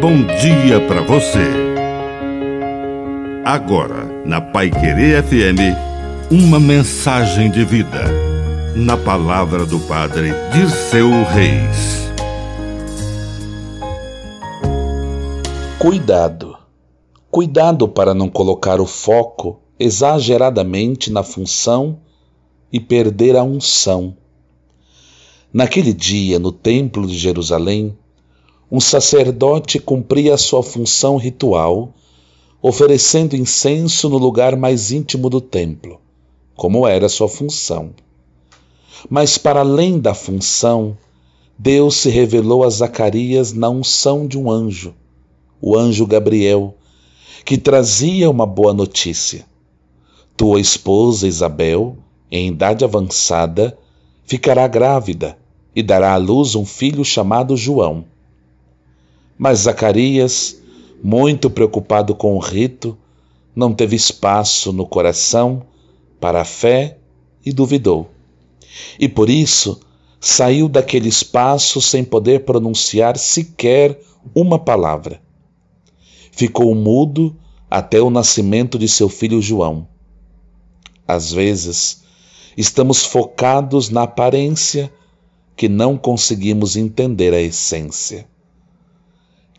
bom dia para você. Agora, na Pai Querer FM, uma mensagem de vida. Na palavra do Padre Dirceu Reis. Cuidado. Cuidado para não colocar o foco exageradamente na função e perder a unção. Naquele dia, no Templo de Jerusalém, um sacerdote cumpria sua função ritual, oferecendo incenso no lugar mais íntimo do templo, como era sua função. Mas para além da função, Deus se revelou a Zacarias na unção de um anjo, o anjo Gabriel, que trazia uma boa notícia. Tua esposa Isabel, em idade avançada, ficará grávida e dará à luz um filho chamado João. Mas Zacarias, muito preocupado com o rito, não teve espaço no coração para a fé e duvidou. E por isso saiu daquele espaço sem poder pronunciar sequer uma palavra. Ficou mudo até o nascimento de seu filho João. Às vezes, estamos focados na aparência que não conseguimos entender a essência.